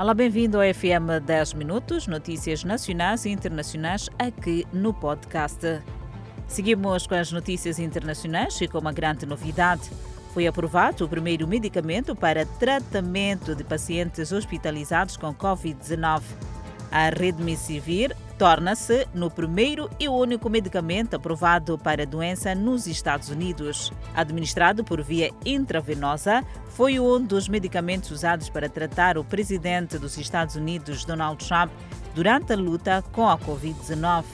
Olá, bem-vindo ao FM 10 Minutos, notícias nacionais e internacionais aqui no podcast. Seguimos com as notícias internacionais e com uma grande novidade. Foi aprovado o primeiro medicamento para tratamento de pacientes hospitalizados com Covid-19. A Redmissivir torna-se no primeiro e único medicamento aprovado para a doença nos Estados Unidos. Administrado por via intravenosa, foi um dos medicamentos usados para tratar o presidente dos Estados Unidos, Donald Trump, durante a luta com a Covid-19.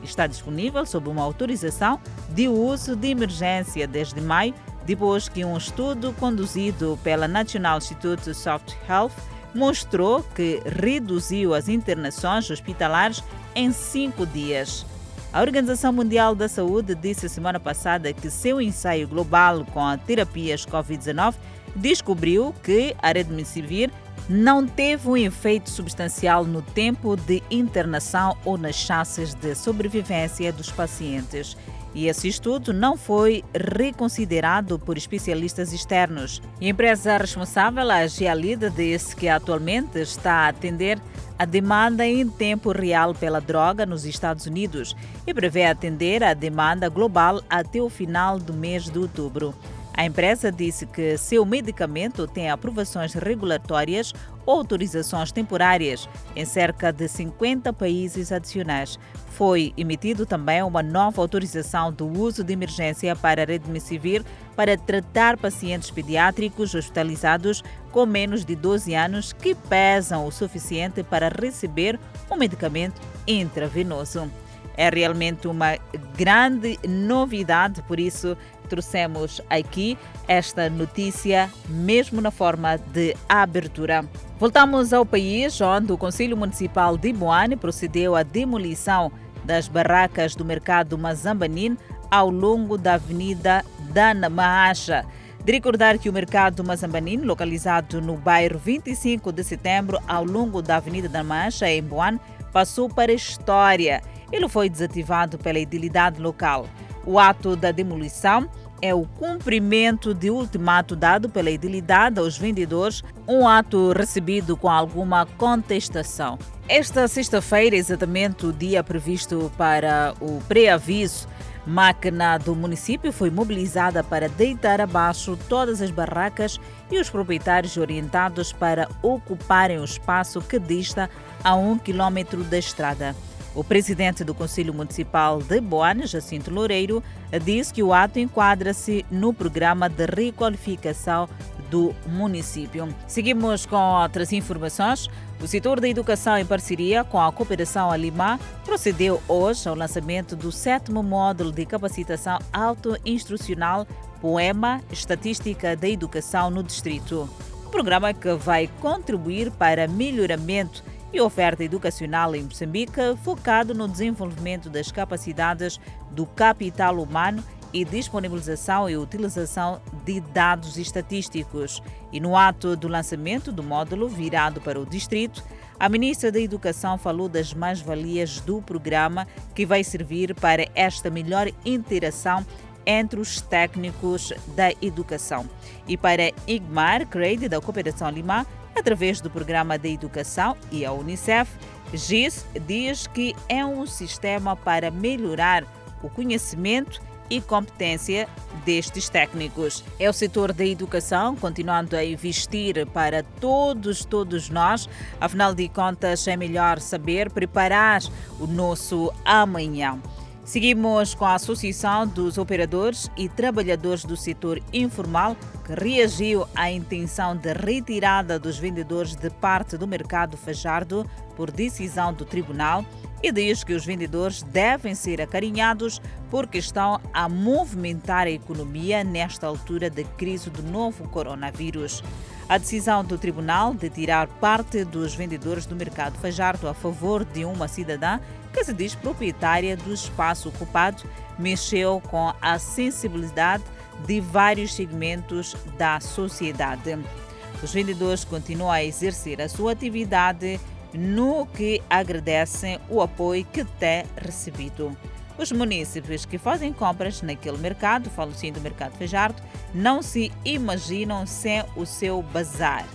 Está disponível sob uma autorização de uso de emergência desde maio, depois que um estudo conduzido pela National Institute of Health mostrou que reduziu as internações hospitalares em cinco dias. A Organização Mundial da Saúde disse semana passada que seu ensaio global com a terapias Covid-19 descobriu que a Redmissivir não teve um efeito substancial no tempo de internação ou nas chances de sobrevivência dos pacientes e esse estudo não foi reconsiderado por especialistas externos. A empresa responsável, a Gialida, disse que atualmente está a atender a demanda em tempo real pela droga nos Estados Unidos e prevê atender a demanda global até o final do mês de outubro. A empresa disse que seu medicamento tem aprovações regulatórias ou autorizações temporárias em cerca de 50 países adicionais. Foi emitido também uma nova autorização do uso de emergência para Redmissivir para tratar pacientes pediátricos hospitalizados com menos de 12 anos que pesam o suficiente para receber o medicamento intravenoso. É realmente uma grande novidade, por isso trouxemos aqui esta notícia, mesmo na forma de abertura. Voltamos ao país, onde o Conselho Municipal de Boane procedeu à demolição das barracas do mercado Mazambanin ao longo da Avenida Dana Mahacha. De recordar que o mercado Mazambanin, localizado no bairro 25 de setembro, ao longo da Avenida Dana Mahacha, em Boane, passou para a história. Ele foi desativado pela idilidade local. O ato da demolição é o cumprimento de ultimato dado pela idilidade aos vendedores, um ato recebido com alguma contestação. Esta sexta-feira, exatamente o dia previsto para o pré-aviso, máquina do município foi mobilizada para deitar abaixo todas as barracas e os proprietários orientados para ocuparem o espaço que dista a um quilômetro da estrada. O presidente do Conselho Municipal de Boane, Jacinto Loureiro, disse que o ato enquadra-se no programa de requalificação do município. Seguimos com outras informações. O setor da educação, em parceria com a Cooperação Alimar, procedeu hoje ao lançamento do sétimo módulo de capacitação auto-instrucional Poema Estatística da Educação no Distrito. Um programa que vai contribuir para melhoramento e oferta educacional em Moçambique focado no desenvolvimento das capacidades do capital humano e disponibilização e utilização de dados estatísticos. E no ato do lançamento do módulo virado para o distrito, a ministra da Educação falou das mais-valias do programa que vai servir para esta melhor interação entre os técnicos da educação. E para Igmar Creide, da Cooperação Lima, através do Programa de Educação e a Unicef, GIS diz que é um sistema para melhorar o conhecimento e competência destes técnicos. É o setor da educação continuando a investir para todos, todos nós. Afinal de contas, é melhor saber preparar o nosso amanhã. Seguimos com a Associação dos Operadores e Trabalhadores do Setor Informal, que reagiu à intenção de retirada dos vendedores de parte do mercado Fajardo por decisão do tribunal e diz que os vendedores devem ser acarinhados porque estão a movimentar a economia nesta altura da crise do novo coronavírus. A decisão do tribunal de tirar parte dos vendedores do mercado Fajardo a favor de uma cidadã que se diz proprietária do espaço ocupado mexeu com a sensibilidade de vários segmentos da sociedade. Os vendedores continuam a exercer a sua atividade no que agradecem o apoio que têm recebido. Os munícipes que fazem compras naquele mercado, falo sim do mercado Fajardo, não se imaginam sem o seu bazar.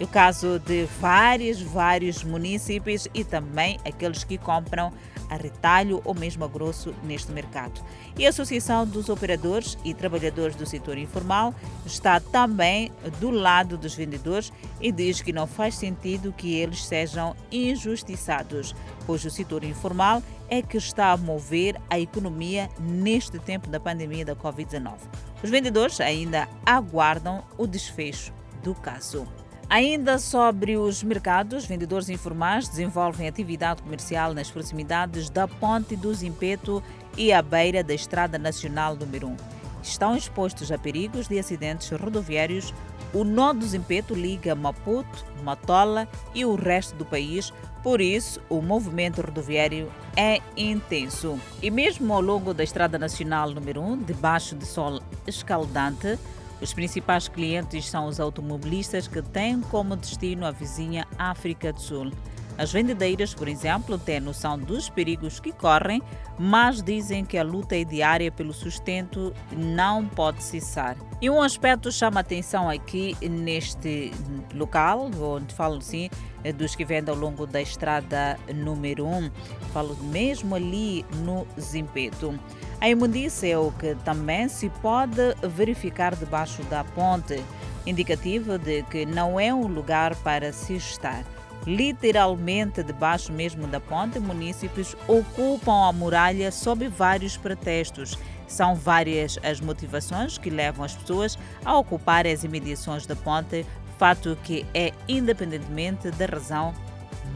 É o caso de vários, vários municípios e também aqueles que compram a retalho ou mesmo a grosso neste mercado. E a Associação dos Operadores e Trabalhadores do Setor Informal está também do lado dos vendedores e diz que não faz sentido que eles sejam injustiçados, pois o setor informal é que está a mover a economia neste tempo da pandemia da Covid-19. Os vendedores ainda aguardam o desfecho do caso. Ainda sobre os mercados, vendedores informais desenvolvem atividade comercial nas proximidades da Ponte do Zimpeto e à beira da Estrada Nacional número 1. Estão expostos a perigos de acidentes rodoviários. O nó do Zimpeto liga Maputo, Matola e o resto do país, por isso o movimento rodoviário é intenso. E mesmo ao longo da Estrada Nacional número 1, debaixo de sol escaldante, os principais clientes são os automobilistas que têm como destino a vizinha África do Sul. As vendedeiras, por exemplo, têm noção dos perigos que correm, mas dizem que a luta é diária pelo sustento não pode cessar. E um aspecto chama atenção aqui neste local, onde falo assim, dos que vendem ao longo da estrada número 1, falo mesmo ali no Zimpeto. A imundícia é o que também se pode verificar debaixo da ponte, indicativo de que não é um lugar para se estar. Literalmente debaixo mesmo da ponte, municípios ocupam a muralha sob vários pretextos. São várias as motivações que levam as pessoas a ocupar as imediações da ponte, fato que é independentemente da razão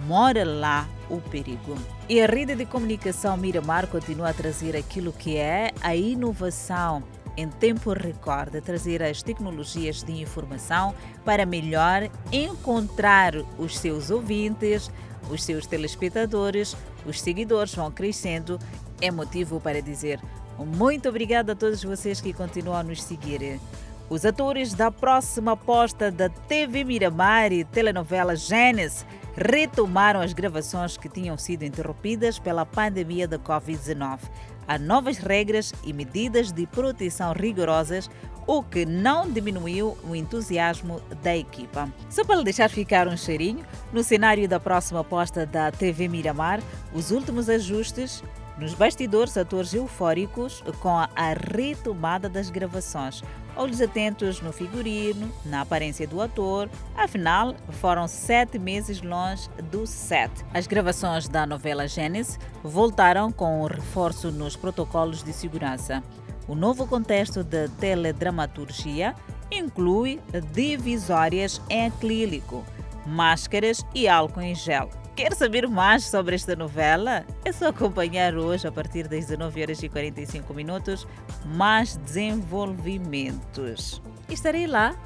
mora lá o perigo. E a rede de comunicação Miramar continua a trazer aquilo que é a inovação em tempo recorde, trazer as tecnologias de informação para melhor encontrar os seus ouvintes, os seus telespectadores, os seguidores vão crescendo. É motivo para dizer muito obrigado a todos vocês que continuam a nos seguir. Os atores da próxima aposta da TV Miramar e telenovela Gênesis retomaram as gravações que tinham sido interrompidas pela pandemia da Covid-19. Há novas regras e medidas de proteção rigorosas, o que não diminuiu o entusiasmo da equipa. Só para deixar ficar um cheirinho, no cenário da próxima aposta da TV Miramar, os últimos ajustes nos bastidores, atores eufóricos com a retomada das gravações. Olhos atentos no figurino, na aparência do ator. Afinal, foram sete meses longe do set. As gravações da novela Gênesis voltaram com um reforço nos protocolos de segurança. O novo contexto de teledramaturgia inclui divisórias em acrílico, máscaras e álcool em gel. Quer saber mais sobre esta novela? É só acompanhar hoje, a partir das 19 horas e 45 minutos, mais desenvolvimentos. Estarei lá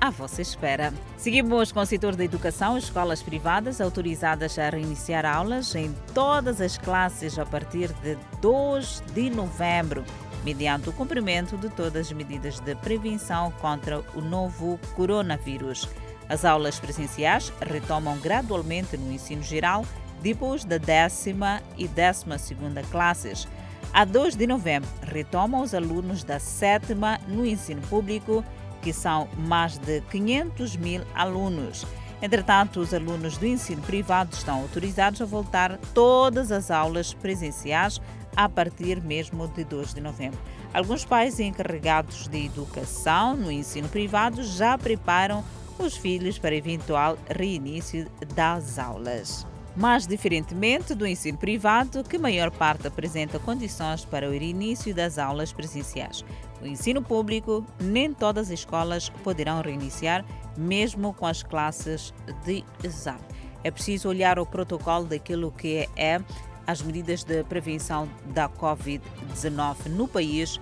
à vossa espera. Seguimos com o setor da educação, escolas privadas autorizadas a reiniciar aulas em todas as classes a partir de 2 de novembro, mediante o cumprimento de todas as medidas de prevenção contra o novo coronavírus. As aulas presenciais retomam gradualmente no ensino geral depois da décima e décima segunda classes. A 2 de novembro retomam os alunos da sétima no ensino público, que são mais de 500 mil alunos. Entretanto, os alunos do ensino privado estão autorizados a voltar todas as aulas presenciais a partir mesmo de 2 de novembro. Alguns pais encarregados de educação no ensino privado já preparam os filhos para eventual reinício das aulas. Mas, diferentemente do ensino privado, que maior parte apresenta condições para o reinício das aulas presenciais. O ensino público, nem todas as escolas poderão reiniciar, mesmo com as classes de exame. É preciso olhar o protocolo daquilo que é as medidas de prevenção da Covid-19 no país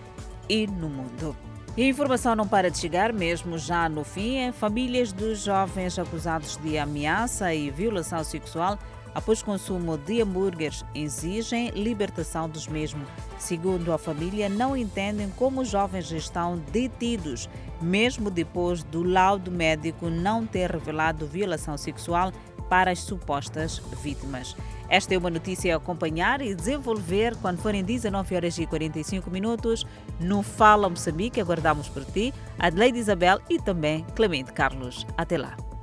e no mundo. E a informação não para de chegar, mesmo já no fim. Famílias dos jovens acusados de ameaça e violação sexual após consumo de hambúrgueres exigem libertação dos mesmos. Segundo a família, não entendem como os jovens estão detidos, mesmo depois do laudo médico não ter revelado violação sexual para as supostas vítimas. Esta é uma notícia a acompanhar e desenvolver quando forem 19 horas e 45 minutos no Fala Moçambique. Aguardamos por ti, Adelaide Isabel e também Clemente Carlos. Até lá.